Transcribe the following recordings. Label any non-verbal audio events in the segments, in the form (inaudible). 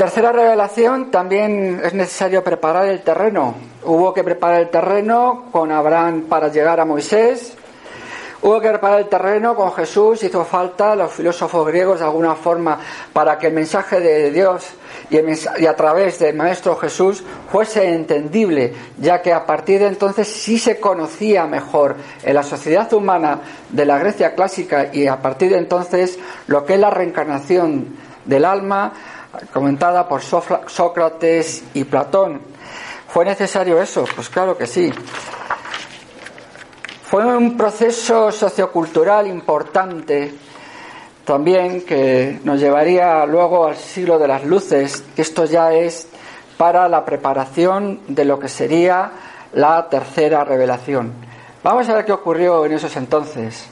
tercera revelación también es necesario preparar el terreno. Hubo que preparar el terreno con Abraham para llegar a Moisés. Hubo que preparar el terreno con Jesús. Hizo falta los filósofos griegos de alguna forma para que el mensaje de Dios y, a través del Maestro Jesús fuese entendible, ya que a partir de entonces sí se conocía mejor en la sociedad humana de la Grecia clásica y a partir de entonces lo que es la reencarnación del alma, comentada por Sócrates y Platón. ¿Fue necesario eso? Pues claro que sí. Fue un proceso sociocultural importante también que nos llevaría luego al siglo de las luces, esto ya es para la preparación de lo que sería la tercera revelación. Vamos a ver qué ocurrió en esos entonces.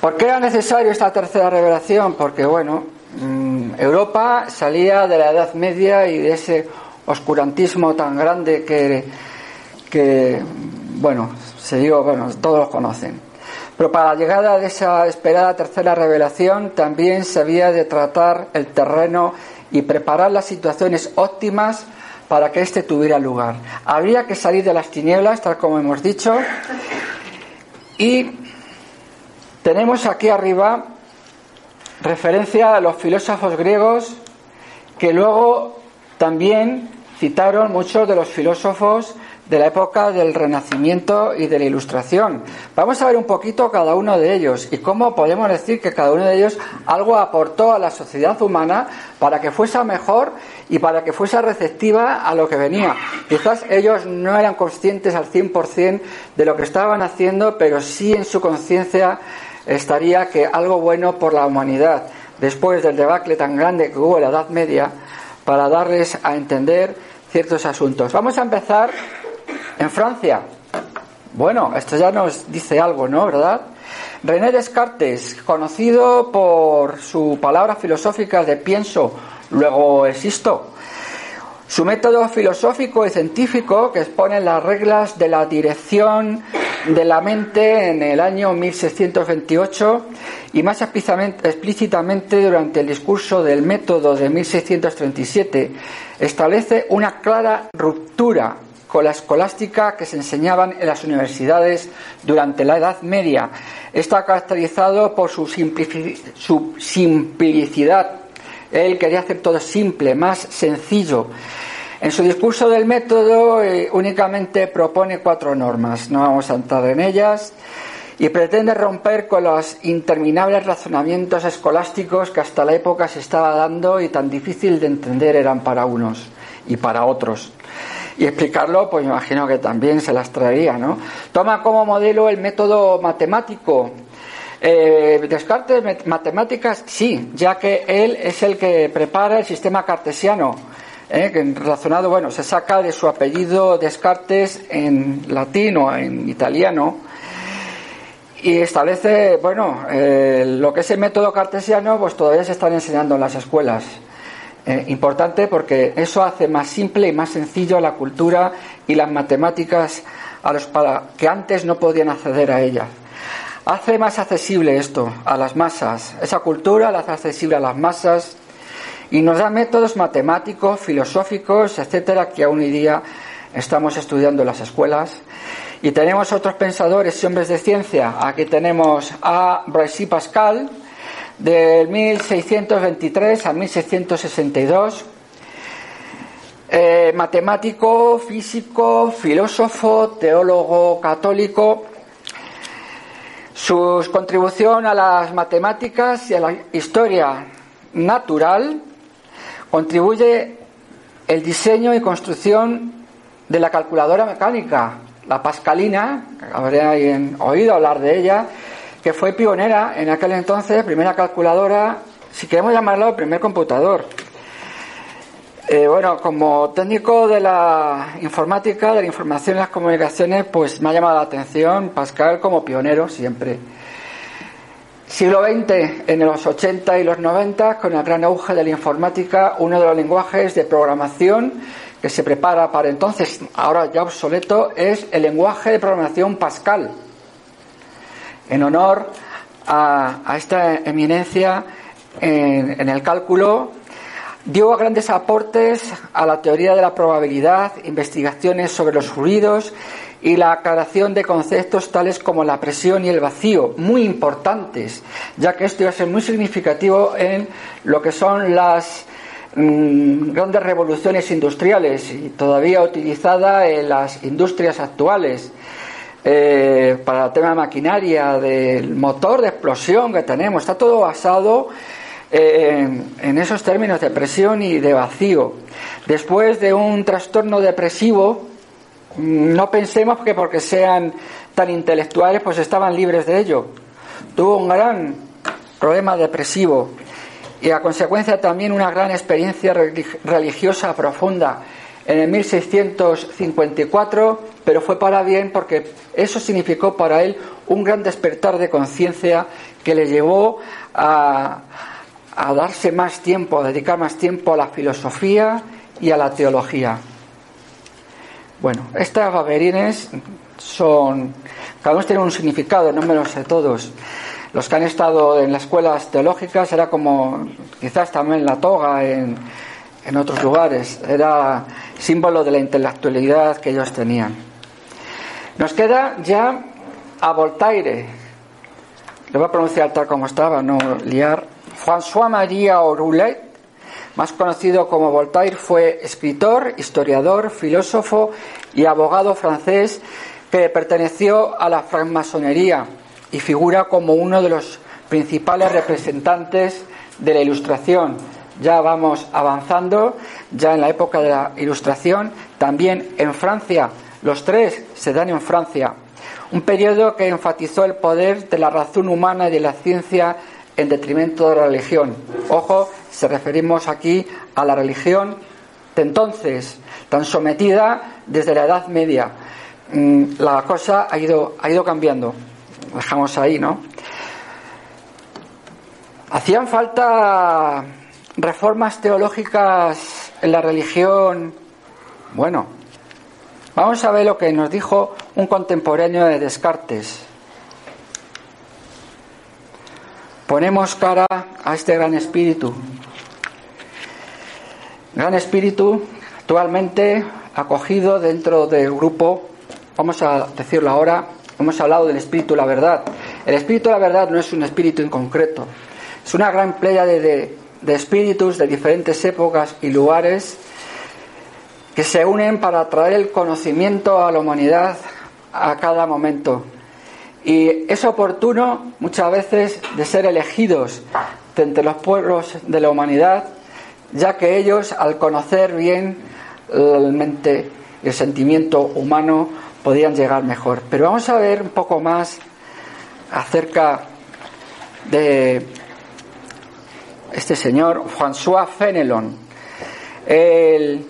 ¿Por qué era necesario esta tercera revelación? Porque, bueno, mm, Europa salía de la Edad Media y de ese oscurantismo tan grande que, bueno, se digo, bueno, todos lo conocen. Pero para la llegada de esa esperada tercera revelación también se había de tratar el terreno y preparar las situaciones óptimas para que éste tuviera lugar. Habría que salir de las tinieblas, tal como hemos dicho, y tenemos aquí arriba referencia a los filósofos griegos que luego también citaron muchos de los filósofos de la época del Renacimiento y de la Ilustración. Vamos a ver un poquito cada uno de ellos y cómo podemos decir que cada uno de ellos algo aportó a la sociedad humana para que fuese mejor y para que fuese receptiva a lo que venía. Quizás ellos no eran conscientes al 100% de lo que estaban haciendo, pero sí en su conciencia estaría que algo bueno por la humanidad, después del debacle tan grande que hubo en la Edad Media, para darles a entender ciertos asuntos. Vamos a empezar en Francia. Bueno, esto ya nos dice algo, ¿no? ¿Verdad? René Descartes, conocido por su palabra filosófica de pienso, luego existo. Su método filosófico y científico que expone las reglas de la dirección de la mente en el año 1628 y más explícitamente durante el discurso del método de 1637 establece una clara ruptura con la escolástica que se enseñaban en las universidades durante la Edad Media. Está caracterizado por su, simplicidad. Él quería hacer todo simple, más sencillo. En su discurso del método eh, únicamente propone cuatro normas, no vamos a entrar en ellas, y pretende romper con los interminables razonamientos escolásticos que hasta la época se estaba dando y tan difícil de entender eran para unos y para otros y explicarlo, pues imagino que también se las traería, ¿no? Toma como modelo el método matemático. Eh, Descartes, matemáticas, sí, ya que él es el que prepara el sistema cartesiano, ¿eh? que razonado, bueno, se saca de su apellido Descartes en latín o en italiano y establece, bueno, eh, lo que es el método cartesiano, pues todavía se están enseñando en las escuelas. Eh, importante porque eso hace más simple y más sencillo la cultura y las matemáticas a los para, que antes no podían acceder a ellas. Hace más accesible esto a las masas. Esa cultura la hace accesible a las masas y nos da métodos matemáticos, filosóficos, etcétera, que aún hoy día estamos estudiando en las escuelas. Y tenemos otros pensadores y hombres de ciencia. Aquí tenemos a Blaise Pascal, del 1623 a 1662. Eh, matemático, físico, filósofo, teólogo católico. Su contribución a las matemáticas y a la historia natural contribuye el diseño y construcción de la calculadora mecánica, la pascalina, habréis oído hablar de ella, que fue pionera en aquel entonces, primera calculadora, si queremos llamarlo, primer computador. Eh, bueno, como técnico de la informática, de la información y las comunicaciones, pues me ha llamado la atención Pascal como pionero siempre. Siglo XX, en los 80 y los 90, con el gran auge de la informática, uno de los lenguajes de programación que se prepara para entonces, ahora ya obsoleto, es el lenguaje de programación Pascal. En honor a, esta eminencia en, el cálculo, dio grandes aportes a la teoría de la probabilidad, investigaciones sobre los fluidos y la aclaración de conceptos tales como la presión y el vacío, muy importantes, ya que esto iba a ser muy significativo en lo que son las mm, grandes revoluciones industriales y todavía utilizada en las industrias actuales. Eh, para el tema de maquinaria, del motor de explosión que tenemos, está todo basado eh, en esos términos de presión y de vacío. Después de un trastorno depresivo, no pensemos que porque sean tan intelectuales pues estaban libres de ello. Tuvo un gran problema depresivo y a consecuencia también una gran experiencia religiosa profunda en el 1654, pero fue para bien porque eso significó para él un gran despertar de conciencia que le llevó a, a darse más tiempo, a dedicar más tiempo a la filosofía y a la teología. Bueno, estas baberines son, cada uno tiene un significado, no me lo sé todos. Los que han estado en las escuelas teológicas era como, quizás también la toga en, en otros lugares, era símbolo de la intelectualidad que ellos tenían. Nos queda ya a Voltaire, le voy a pronunciar tal como estaba, no liar. François Marie Roulet más conocido como Voltaire, fue escritor, historiador, filósofo y abogado francés que perteneció a la francmasonería y figura como uno de los principales representantes de la Ilustración. Ya vamos avanzando, ya en la época de la Ilustración, también en Francia, los tres se dan en Francia, un periodo que enfatizó el poder de la razón humana y de la ciencia en detrimento de la religión. Ojo, se referimos aquí a la religión de entonces, tan sometida desde la Edad Media. Mm, la cosa ha ido, ha ido cambiando. Dejamos ahí, ¿no? Hacían falta reformas teológicas en la religión. Bueno, vamos a ver lo que nos dijo un contemporáneo de Descartes. Ponemos cara a este gran espíritu. Gran espíritu actualmente acogido dentro del grupo, vamos a decirlo ahora, hemos hablado del espíritu de la verdad. El espíritu de la verdad no es un espíritu en concreto, es una gran playa de, de espíritus de diferentes épocas y lugares que se unen para traer el conocimiento a la humanidad a cada momento. Y es oportuno muchas veces de ser elegidos entre los pueblos de la humanidad, ya que ellos, al conocer bien la mente y el sentimiento humano, podían llegar mejor. Pero vamos a ver un poco más acerca de este señor, François Fenelon. Él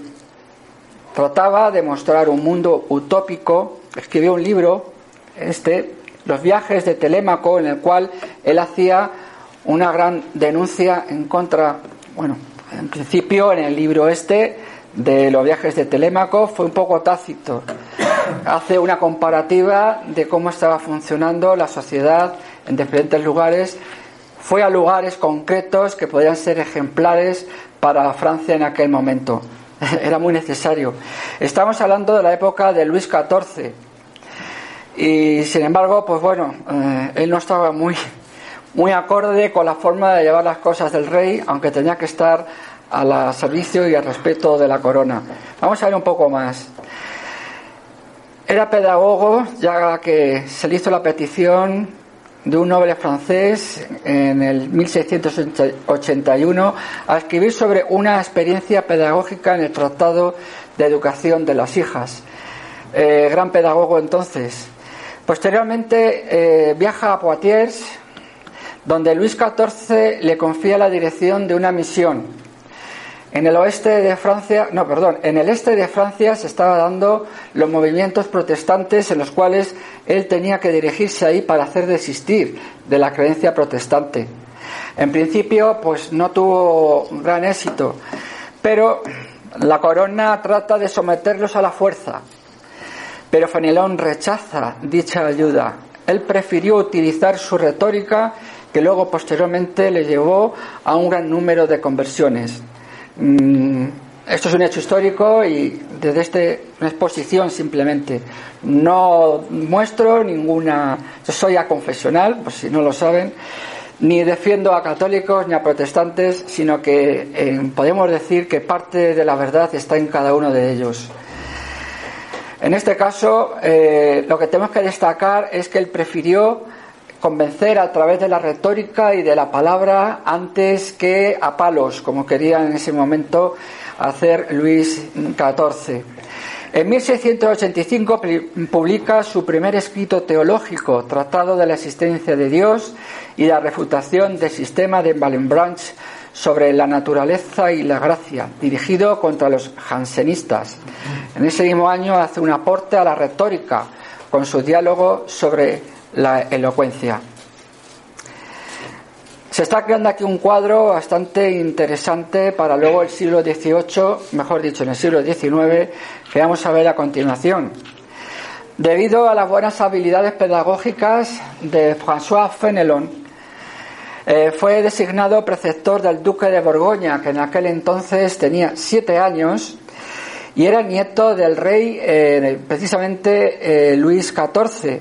trataba de mostrar un mundo utópico, escribió un libro, este, los viajes de Telémaco, en el cual él hacía una gran denuncia en contra, bueno, en principio en el libro este de los viajes de Telémaco fue un poco tácito. Hace una comparativa de cómo estaba funcionando la sociedad en diferentes lugares. Fue a lugares concretos que podían ser ejemplares para Francia en aquel momento. (laughs) Era muy necesario. Estamos hablando de la época de Luis XIV y sin embargo, pues bueno, eh, él no estaba muy, muy acorde con la forma de llevar las cosas del rey, aunque tenía que estar al servicio y al respeto de la corona. Vamos a ver un poco más. Era pedagogo, ya que se le hizo la petición de un noble francés en el 1681 a escribir sobre una experiencia pedagógica en el Tratado de Educación de las Hijas. Eh, gran pedagogo entonces. Posteriormente eh, viaja a Poitiers, donde Luis XIV le confía la dirección de una misión. En el oeste de Francia, no, perdón, en el este de Francia se estaba dando los movimientos protestantes en los cuales él tenía que dirigirse ahí para hacer desistir de la creencia protestante. En principio, pues no tuvo gran éxito, pero la corona trata de someterlos a la fuerza pero Fenelón rechaza dicha ayuda. Él prefirió utilizar su retórica que luego posteriormente le llevó a un gran número de conversiones. Mm, esto es un hecho histórico y desde este, una exposición simplemente. No muestro ninguna. Yo soy aconfesional, pues si no lo saben, ni defiendo a católicos ni a protestantes, sino que eh, podemos decir que parte de la verdad está en cada uno de ellos. En este caso, eh, lo que tenemos que destacar es que él prefirió convencer a través de la retórica y de la palabra antes que a palos, como quería en ese momento hacer Luis XIV. En 1685 publica su primer escrito teológico, Tratado de la existencia de Dios y la refutación del sistema de Wallenbranch sobre la naturaleza y la gracia, dirigido contra los jansenistas. En ese mismo año hace un aporte a la retórica con su diálogo sobre la elocuencia. Se está creando aquí un cuadro bastante interesante para luego el siglo XVIII, mejor dicho, en el siglo XIX, que vamos a ver a continuación. Debido a las buenas habilidades pedagógicas de François Fenelon, eh, fue designado preceptor del duque de Borgoña, que en aquel entonces tenía siete años y era nieto del rey, eh, precisamente eh, Luis XIV,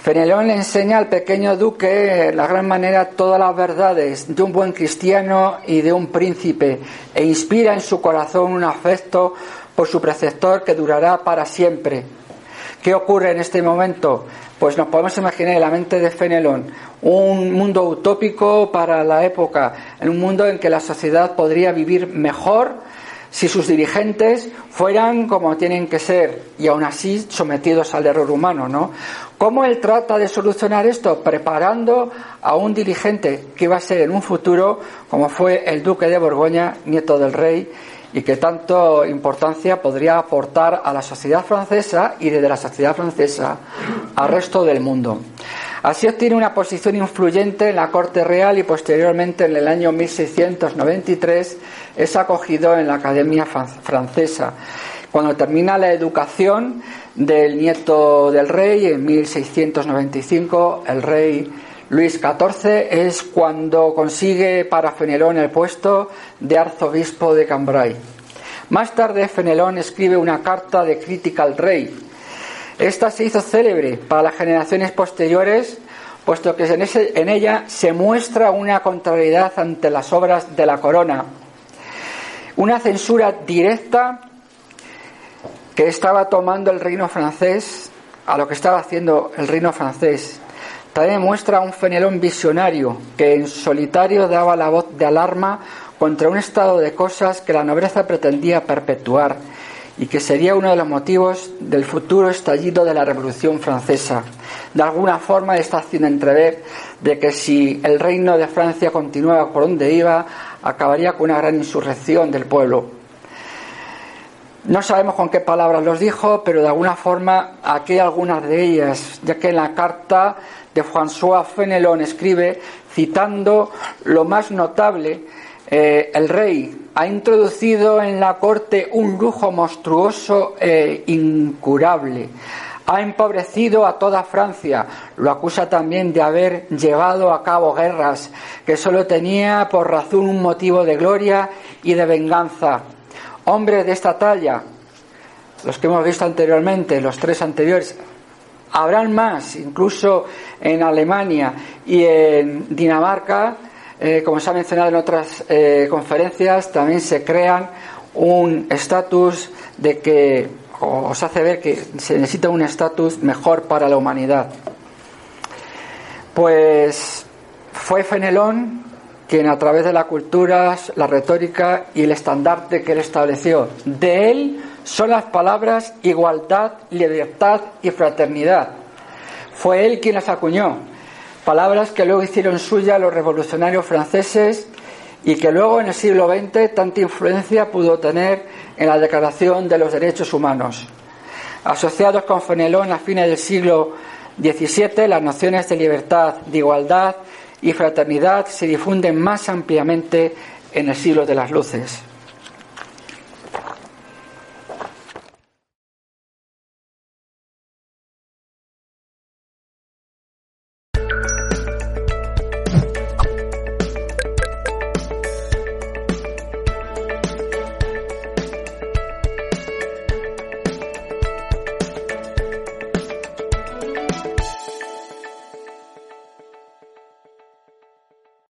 Fenelón le enseña al pequeño duque, la gran manera, todas las verdades de un buen cristiano y de un príncipe, e inspira en su corazón un afecto por su preceptor que durará para siempre. ¿Qué ocurre en este momento? Pues nos podemos imaginar en la mente de Fenelón un mundo utópico para la época, en un mundo en que la sociedad podría vivir mejor si sus dirigentes fueran como tienen que ser y aún así sometidos al error humano, ¿no? ¿Cómo él trata de solucionar esto? Preparando a un dirigente que iba a ser en un futuro, como fue el duque de Borgoña, nieto del rey, y que tanto importancia podría aportar a la sociedad francesa y desde la sociedad francesa al resto del mundo. Así obtiene una posición influyente en la corte real y posteriormente en el año 1693 es acogido en la Academia Francesa. Cuando termina la educación, del nieto del rey en 1695, el rey Luis XIV, es cuando consigue para Fenelón el puesto de arzobispo de Cambrai. Más tarde, Fenelón escribe una carta de crítica al rey. Esta se hizo célebre para las generaciones posteriores, puesto que en, ella se muestra una contrariedad ante las obras de la corona, una censura directa que estaba tomando el reino francés a lo que estaba haciendo el reino francés. También muestra un Fenelón visionario que en solitario daba la voz de alarma contra un estado de cosas que la nobleza pretendía perpetuar y que sería uno de los motivos del futuro estallido de la Revolución Francesa. De alguna forma está haciendo entrever de que si el reino de Francia continuaba por donde iba, acabaría con una gran insurrección del pueblo. No sabemos con qué palabras los dijo, pero de alguna forma aquí hay algunas de ellas, ya que en la carta de François Fenelon escribe, citando lo más notable, eh, el rey ha introducido en la corte un lujo monstruoso e incurable. Ha empobrecido a toda Francia. Lo acusa también de haber llevado a cabo guerras que solo tenía por razón un motivo de gloria y de venganza hombres de esta talla, los que hemos visto anteriormente, los tres anteriores, habrán más, incluso en Alemania y en Dinamarca, eh, como se ha mencionado en otras eh, conferencias, también se crean un estatus de que, o se hace ver que se necesita un estatus mejor para la humanidad. Pues fue Fenelón quien a través de la cultura, la retórica y el estandarte que él estableció, de él son las palabras igualdad, libertad y fraternidad. Fue él quien las acuñó, palabras que luego hicieron suya los revolucionarios franceses y que luego en el siglo XX tanta influencia pudo tener en la Declaración de los Derechos Humanos. Asociados con Fenelón a fines del siglo XVII, las nociones de libertad, de igualdad y fraternidad se difunden más ampliamente en el siglo de las luces.